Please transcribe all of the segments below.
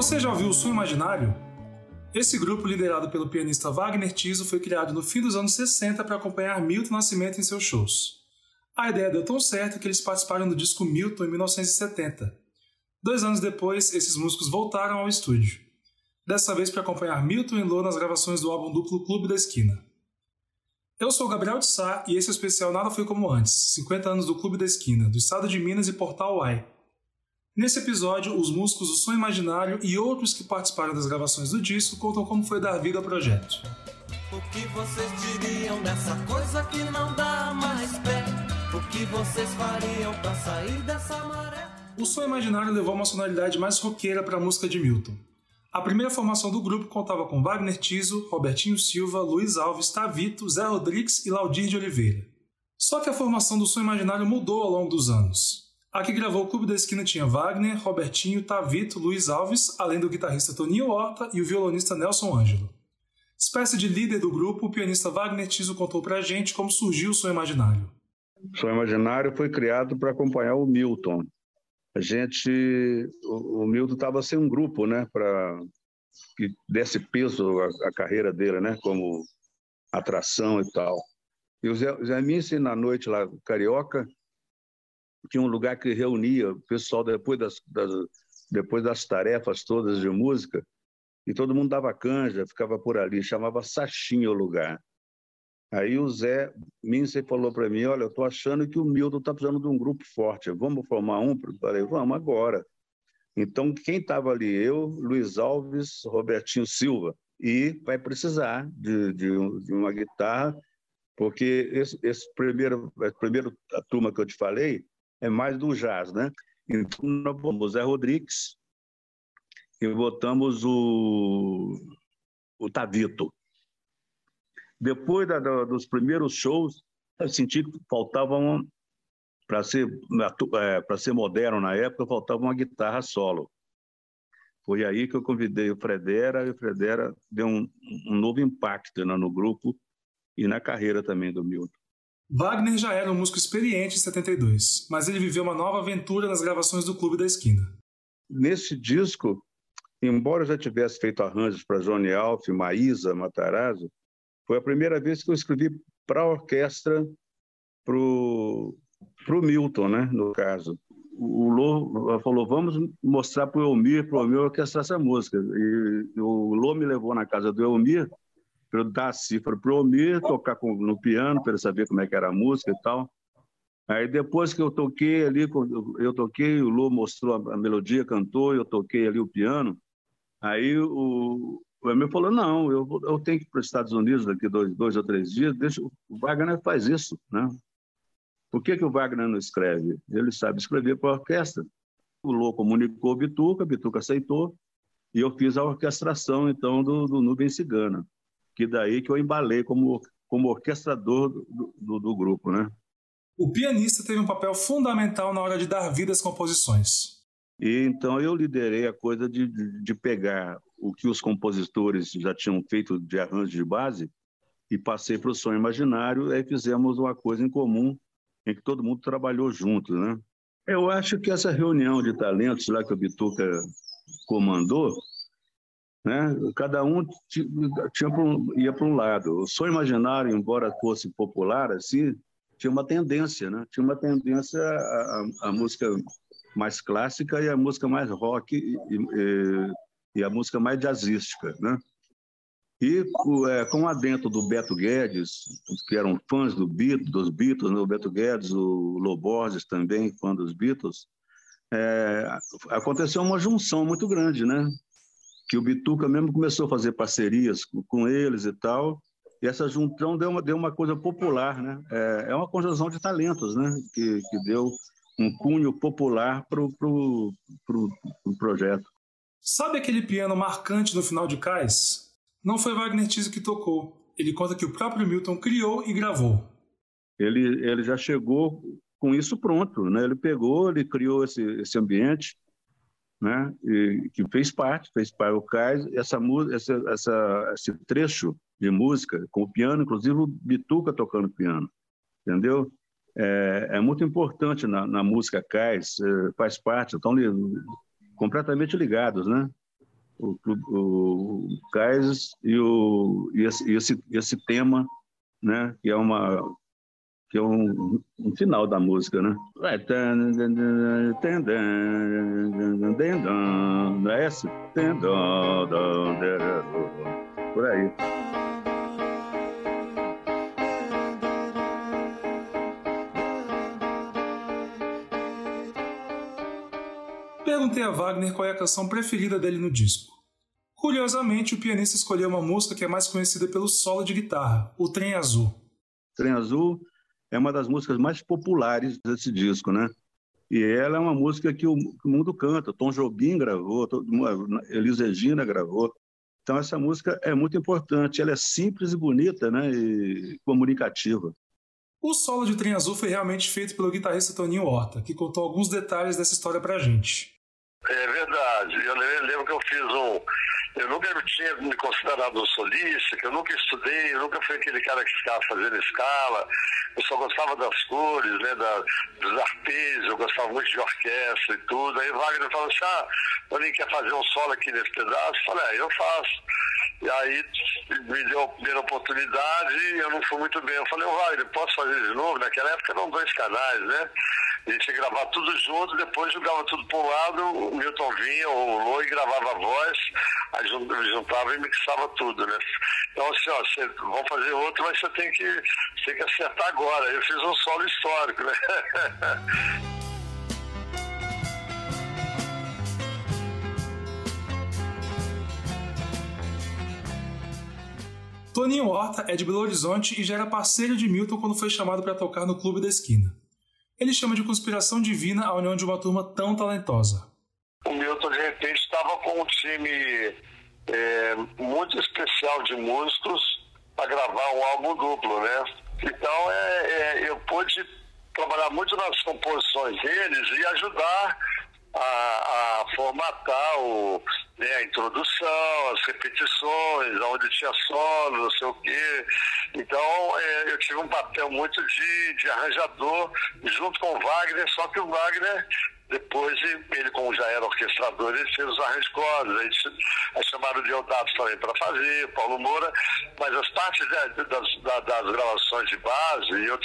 Você já ouviu o Som Imaginário? Esse grupo, liderado pelo pianista Wagner Tiso, foi criado no fim dos anos 60 para acompanhar Milton Nascimento em seus shows. A ideia deu tão certo que eles participaram do disco Milton em 1970. Dois anos depois, esses músicos voltaram ao estúdio. Dessa vez para acompanhar Milton e Lô nas gravações do álbum duplo Clube da Esquina. Eu sou Gabriel de Sá e esse é o especial Nada Foi Como Antes, 50 anos do Clube da Esquina, do estado de Minas e Portal Uai. Nesse episódio, os músicos do Som Imaginário e outros que participaram das gravações do disco contam como foi dar vida ao projeto. O que vocês diriam coisa que não dá mais pé? O que vocês fariam para sair dessa maré? O Som Imaginário levou uma sonoridade mais roqueira para a música de Milton. A primeira formação do grupo contava com Wagner Tiso, Robertinho Silva, Luiz Alves, Tavito, Zé Rodrigues e Laudir de Oliveira. Só que a formação do Som Imaginário mudou ao longo dos anos. A que gravou o Clube da Esquina tinha Wagner, Robertinho, Tavito, Luiz Alves, além do guitarrista Toninho Horta e o violonista Nelson Ângelo. Espécie de líder do grupo, o pianista Wagner Tiso contou pra gente como surgiu o Som Imaginário. O Som Imaginário foi criado para acompanhar o Milton, a gente, o, Milton estava sem um grupo, né, para que desse peso à, carreira dele, né, como atração e tal. E o Zé, Zé na noite lá, Carioca, tinha um lugar que reunia o pessoal depois das, das, depois das tarefas todas de música, e todo mundo dava canja, ficava por ali, chamava Sachinha o lugar. Aí o Zé Mince falou para mim, olha, eu estou achando que o Milton está precisando de um grupo forte, vamos formar um? Eu falei, vamos agora. Então, quem estava ali? Eu, Luiz Alves, Robertinho Silva. E vai precisar de, de, de uma guitarra, porque esse, esse primeiro, a primeira turma que eu te falei é mais do jazz, né? Então, nós o Zé Rodrigues e botamos o, o Tavito. Depois da, da, dos primeiros shows, eu senti que faltavam, para ser, é, ser moderno na época, faltava uma guitarra solo. Foi aí que eu convidei o Fredera, e o Fredera deu um, um novo impacto né, no grupo e na carreira também do Milton. Wagner já era um músico experiente em 72, mas ele viveu uma nova aventura nas gravações do Clube da Esquina. Nesse disco, embora eu já tivesse feito arranjos para Johnny Alf, Maísa, Matarazzo, foi a primeira vez que eu escrevi para a orquestra, para o Milton, né, no caso. O Lô falou, vamos mostrar para o Elmir, para o Elmir orquestrar essa música. E o Lô me levou na casa do Elmir, para eu dar a cifra para o Elmir, tocar com, no piano, para ele saber como é que era a música e tal. Aí depois que eu toquei ali, eu toquei, o Lô mostrou a melodia, cantou, eu toquei ali o piano. Aí o, o falou, não, eu, eu tenho que ir para os Estados Unidos daqui dois, dois ou três dias, deixa, o Wagner faz isso, né? Por que, que o Wagner não escreve? Ele sabe escrever para a orquestra. O Lô comunicou a Bituca, a Bituca aceitou, e eu fiz a orquestração, então, do, do Cigana, que daí que eu embalei como, como orquestrador do, do, do grupo, né? O pianista teve um papel fundamental na hora de dar vida às composições. E então eu liderei a coisa de, de, de pegar o que os compositores já tinham feito de arranjo de base e passei para o som imaginário, aí fizemos uma coisa em comum, em que todo mundo trabalhou junto, né? Eu acho que essa reunião de talentos lá que o Bituca comandou, né? Cada um tinha um, ia para um lado. O som imaginário, embora fosse popular assim, tinha uma tendência, né? Tinha uma tendência à música mais clássica e a música mais rock e, e, e a música mais jazzística, né? E é, com o adentro do Beto Guedes, que eram fãs do dos Beatles, né? o Beto Guedes, o Loborges também, fã dos Beatles, é, aconteceu uma junção muito grande, né? Que o Bituca mesmo começou a fazer parcerias com, com eles e tal, e essa junção deu uma, deu uma coisa popular, né? É, é uma conjunção de talentos, né? Que, que deu um cunho popular para o pro, pro, pro projeto. Sabe aquele piano marcante no final de Cais? Não foi Wagner Tiso que tocou. Ele conta que o próprio Milton criou e gravou. Ele, ele já chegou com isso pronto, né? Ele pegou, ele criou esse, esse ambiente, né? E, que fez parte, fez parte o Cais. Essa, essa, essa, esse trecho de música com o piano, inclusive o Bituca tocando piano, entendeu? É, é muito importante na, na música Cais, é, faz parte, estão completamente ligados, né? o, o, o Kaisers e, o, e esse, esse, esse tema, né, que é uma que é um, um final da música, né? Não é esse? Por aí. Perguntei a Wagner qual é a canção preferida dele no disco. Curiosamente, o pianista escolheu uma música que é mais conhecida pelo solo de guitarra, O Trem Azul. Trem Azul é uma das músicas mais populares desse disco, né? E ela é uma música que o, mundo canta. Tom Jobim gravou, Elis Regina gravou. Então essa música é muito importante. Ela é simples e bonita, né? E comunicativa. O solo de Trem Azul foi realmente feito pelo guitarrista Toninho Horta, que contou alguns detalhes dessa história pra gente. É verdade. Eu lembro que eu fiz um. Eu nunca tinha me considerado um solista, que eu nunca estudei, eu nunca fui aquele cara que ficava fazendo escala. Eu só gostava das cores, né, da, dos arpejos, eu gostava muito de orquestra e tudo. Aí Wagner falou assim: ah, Toninho quer fazer um solo aqui nesse pedaço? Eu falei: é, eu faço. E aí me deu a primeira oportunidade e eu não fui muito bem. Eu falei, Wagner, posso fazer de novo? Naquela época eram dois canais, né? A gente ia gravar tudo junto, depois jogava tudo para um lado, o Milton vinha, o e gravava a voz, aí juntava e mixava tudo, né? Então, assim, ó, você, vamos fazer outro, mas você tem que, você tem que acertar agora. Eu fiz um solo histórico, né? Toninho Horta é de Belo Horizonte e já era parceiro de Milton quando foi chamado para tocar no Clube da Esquina. Ele chama de conspiração divina a união de uma turma tão talentosa. O Milton, de repente, estava com um time é, muito especial de músicos para gravar um álbum duplo, né? Então, é, é, eu pude trabalhar muito nas composições deles e ajudar a, a formatar o, né, a introdução, as repetições, onde tinha solo, não sei o quê. Então, é, eu tive um papel muito de, de arranjador junto com o Wagner, só que o Wagner depois, ele, como já era orquestrador, ele fez os arranjos cordas. Aí, aí chamaram o Deodato também para fazer, Paulo Moura. Mas as partes né, das, das, gravações de base, eu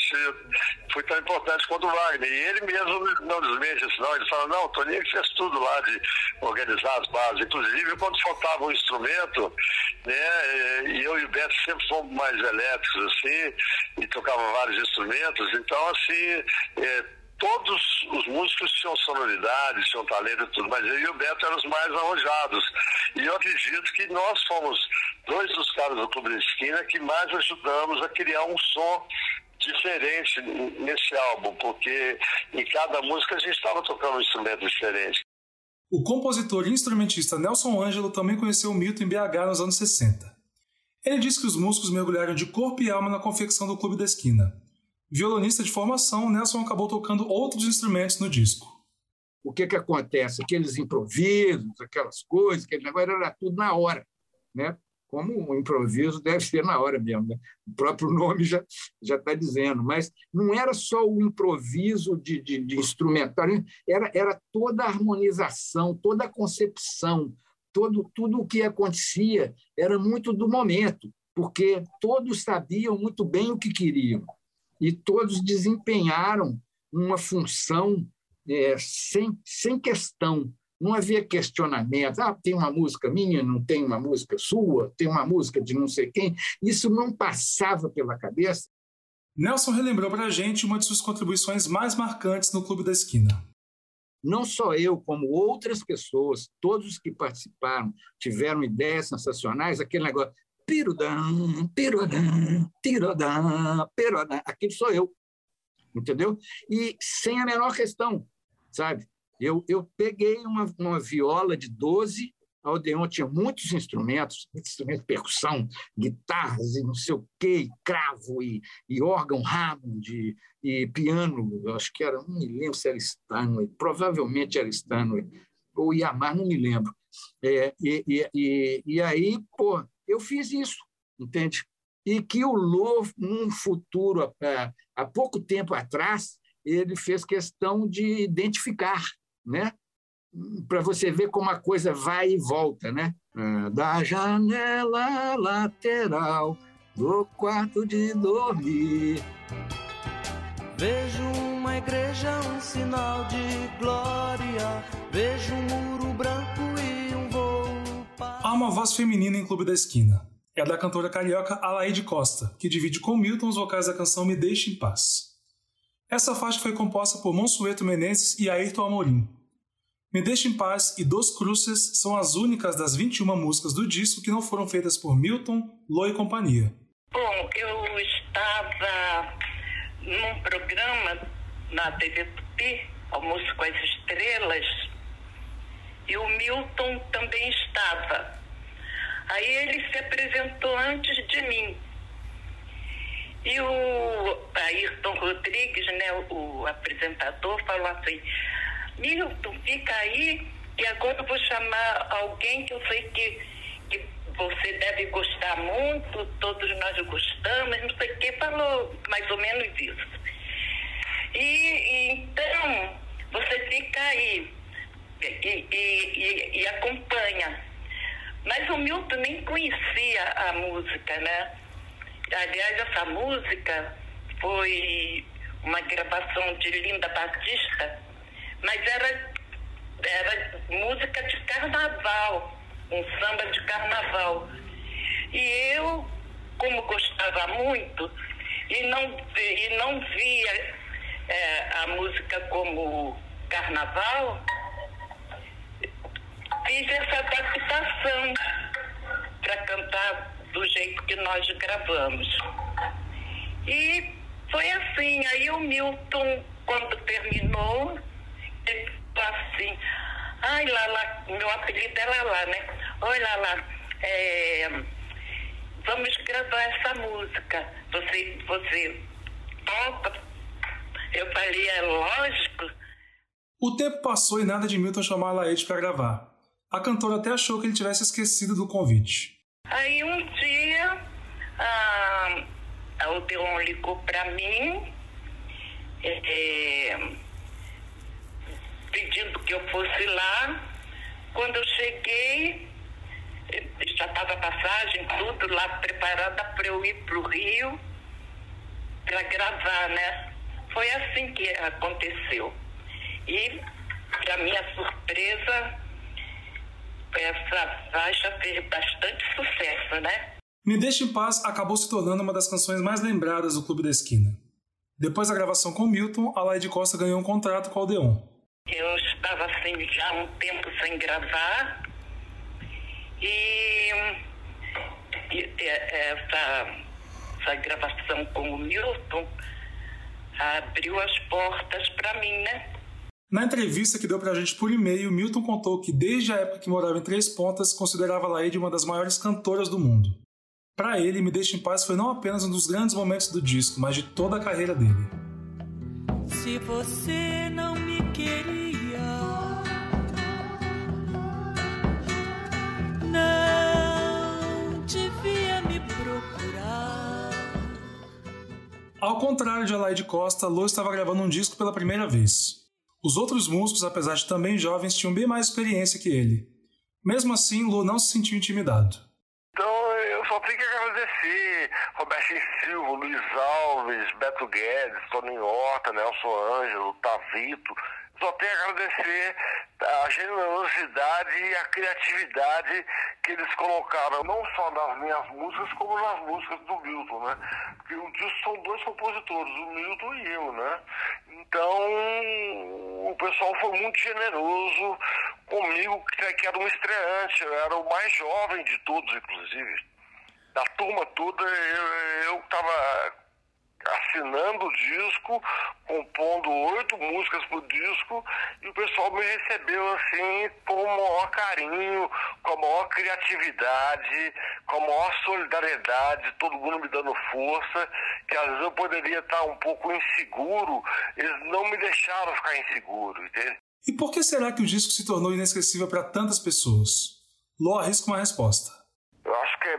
fui tão importante quanto o Wagner. E ele mesmo não desmente isso, não. Ele fala, não, o Toninho fez tudo lá de organizar as bases. Inclusive, quando faltava um instrumento, né, e eu e o Beto sempre fomos mais elétricos, assim, e tocavam vários instrumentos. Então, assim, é, todos os músicos tinham sonoridade, tinham talento e tudo, mas eu e o Beto eram os mais arrojados. E eu acredito que nós fomos dois dos caras do Clube da Esquina que mais ajudamos a criar um som diferente nesse álbum, porque em cada música a gente estava tocando um instrumento diferente. O compositor e instrumentista Nelson Ângelo também conheceu o Milton em BH nos anos 60. Ele disse que os músicos mergulharam de corpo e alma na confecção do Clube da Esquina. Violonista de formação, Nelson acabou tocando outros instrumentos no disco. O que, que acontece? Aqueles improvisos, aquelas coisas, aquele negócio era tudo na hora. Né? Como um improviso deve ser na hora mesmo. Né? O próprio nome já está dizendo. Mas não era só o improviso de, de, de era, era toda a harmonização, toda a concepção, todo, tudo o que acontecia era muito do momento, porque todos sabiam muito bem o que queriam e todos desempenharam uma função é, sem, sem questão. Não havia questionamento. Ah, tem uma música minha, não tem uma música sua, tem uma música de não sei quem. Isso não passava pela cabeça. Nelson relembrou para a gente uma de suas contribuições mais marcantes no Clube da Esquina. Não só eu, como outras pessoas, todos que participaram, tiveram ideias sensacionais, aquele negócio, Pirudã, pirudã, tirodã, pirodã. Aquilo sou eu, entendeu? E sem a menor questão, sabe? Eu, eu peguei uma, uma viola de 12, a Odeon tinha muitos instrumentos, instrumentos de percussão, guitarras e não sei o quê, e cravo e, e órgão Hammond e, e piano, acho que era, não me lembro se era Stanley, provavelmente era Stanley, ou Yamaha, não me lembro. É, e, e, e, e aí, pô, eu fiz isso, entende? E que o Lô, num futuro, há pouco tempo atrás, ele fez questão de identificar, né? para você ver como a coisa vai e volta, né? É, da janela lateral do quarto de dormir. Vejo uma igreja, um sinal de glória. Vejo um muro branco uma voz feminina em Clube da Esquina. É a da cantora carioca Alaide Costa, que divide com Milton os vocais da canção Me Deixe em Paz. Essa faixa foi composta por Monsueto Menezes e Ayrton Amorim. Me Deixe em Paz e Dos Cruces são as únicas das 21 músicas do disco que não foram feitas por Milton, Lô e companhia. Bom, eu estava num programa na TV Tupi, Almoço com as Estrelas, e o Milton também estava. Aí ele se apresentou antes de mim. E o Ayrton Rodrigues, né, o apresentador, falou assim, Milton, fica aí, que agora eu vou chamar alguém que eu sei que, que você deve gostar muito, todos nós gostamos, não sei o que, falou mais ou menos isso. E, e então, você fica aí e, e, e, acompanha. Mas o Milton nem conhecia a música, né? Aliás, essa música foi uma gravação de Linda Batista, mas era, era música de carnaval, um samba de carnaval. E eu, como gostava muito, e não, e não via é, a música como carnaval, fiz essa adaptação para cantar do jeito que nós gravamos. E foi assim, aí o Milton, quando terminou, ele falou assim, ai Lala, meu apelido é Lala, né? Oi Lala, é, vamos gravar essa música. Você, você topa? Eu falei, é lógico. O tempo passou e nada de Milton chamar a Laede para gravar. A cantora até achou que ele tivesse esquecido do convite. Aí um dia a, a Odeon ligou para mim é, pedindo que eu fosse lá. Quando eu cheguei, já estava passagem, tudo lá preparada para eu ir para o Rio para gravar, né? Foi assim que aconteceu. E, para minha surpresa, essa faixa fez bastante sucesso, né? Me Deixe em Paz acabou se tornando uma das canções mais lembradas do Clube da Esquina. Depois da gravação com Milton, a Laide Costa ganhou um contrato com o Aldeon. Eu estava assim já um tempo sem gravar e, e essa, essa gravação com o Milton abriu as portas para mim, né? Na entrevista que deu pra gente por e-mail, Milton contou que desde a época que morava em Três Pontas, considerava Laide uma das maiores cantoras do mundo. Para ele, Me Deixe em Paz foi não apenas um dos grandes momentos do disco, mas de toda a carreira dele. Se você não me queria, não devia me procurar. Ao contrário de Alaide Costa, Lô estava gravando um disco pela primeira vez. Os outros músicos, apesar de também jovens, tinham bem mais experiência que ele. Mesmo assim, Lu não se sentiu intimidado. Então, eu só tenho que agradecer Roberto Silva, Luiz Alves, Beto Guedes, Toninho Horta, Nelson Ângelo, Tavito, só tenho a agradecer a generosidade e a criatividade que eles colocaram, não só nas minhas músicas, como nas músicas do Milton, né? Porque o disco são dois compositores, o Milton e eu, né? Então, o pessoal foi muito generoso comigo, que era um estreante, eu era o mais jovem de todos, inclusive. Da turma toda, eu estava assinando o disco, compondo oito músicas pro disco, e o pessoal me recebeu assim com o maior carinho, com a maior criatividade, com a maior solidariedade, todo mundo me dando força, que às vezes eu poderia estar um pouco inseguro, eles não me deixaram ficar inseguro, entende? E por que será que o disco se tornou inesquecível para tantas pessoas? Ló arrisca uma resposta. Eu acho que é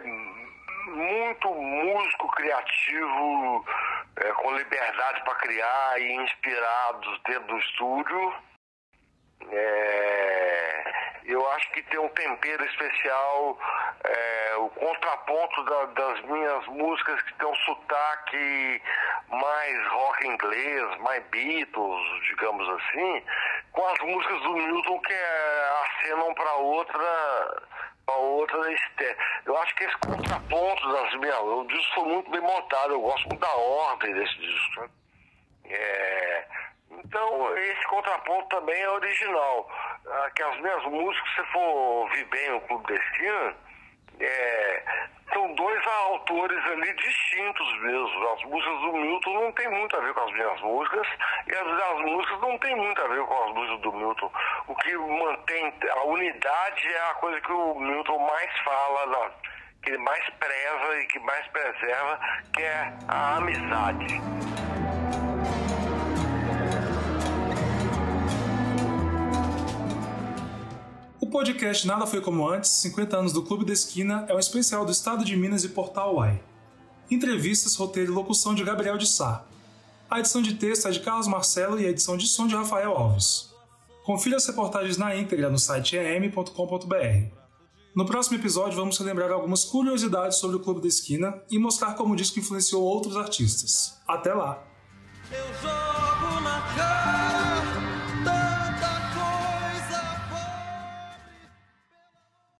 muito músico criativo, é, com liberdade para criar e inspirados dentro do estúdio. É, eu acho que tem um tempero especial, é, o contraponto da, das minhas músicas que tem um sotaque mais rock inglês, mais Beatles, digamos assim, com as músicas do Milton que é, acenam para outra para outra estética. Eu acho que esse contraponto das minhas. O disco foi muito bem montado, eu gosto muito da ordem desse disco. Né? É, então, esse contraponto também é original. Ah, que as minhas músicas, se for ouvir bem o Clube Destino, é, são dois autores ali distintos mesmo. As músicas do Milton não tem muito a ver com as minhas músicas e as das músicas não tem muito a ver com as músicas do Milton. O que mantém a unidade é a coisa que o Milton mais fala, que ele mais preza e que mais preserva, que é a amizade. Podcast Nada Foi Como Antes, 50 anos do Clube da Esquina, é um especial do Estado de Minas e Portal UAI. Entrevistas, roteiro e locução de Gabriel de Sá. A edição de texto é de Carlos Marcelo e a edição de som de Rafael Alves. Confira as reportagens na íntegra no site em.com.br. No próximo episódio vamos relembrar algumas curiosidades sobre o Clube da Esquina e mostrar como o disco influenciou outros artistas. Até lá!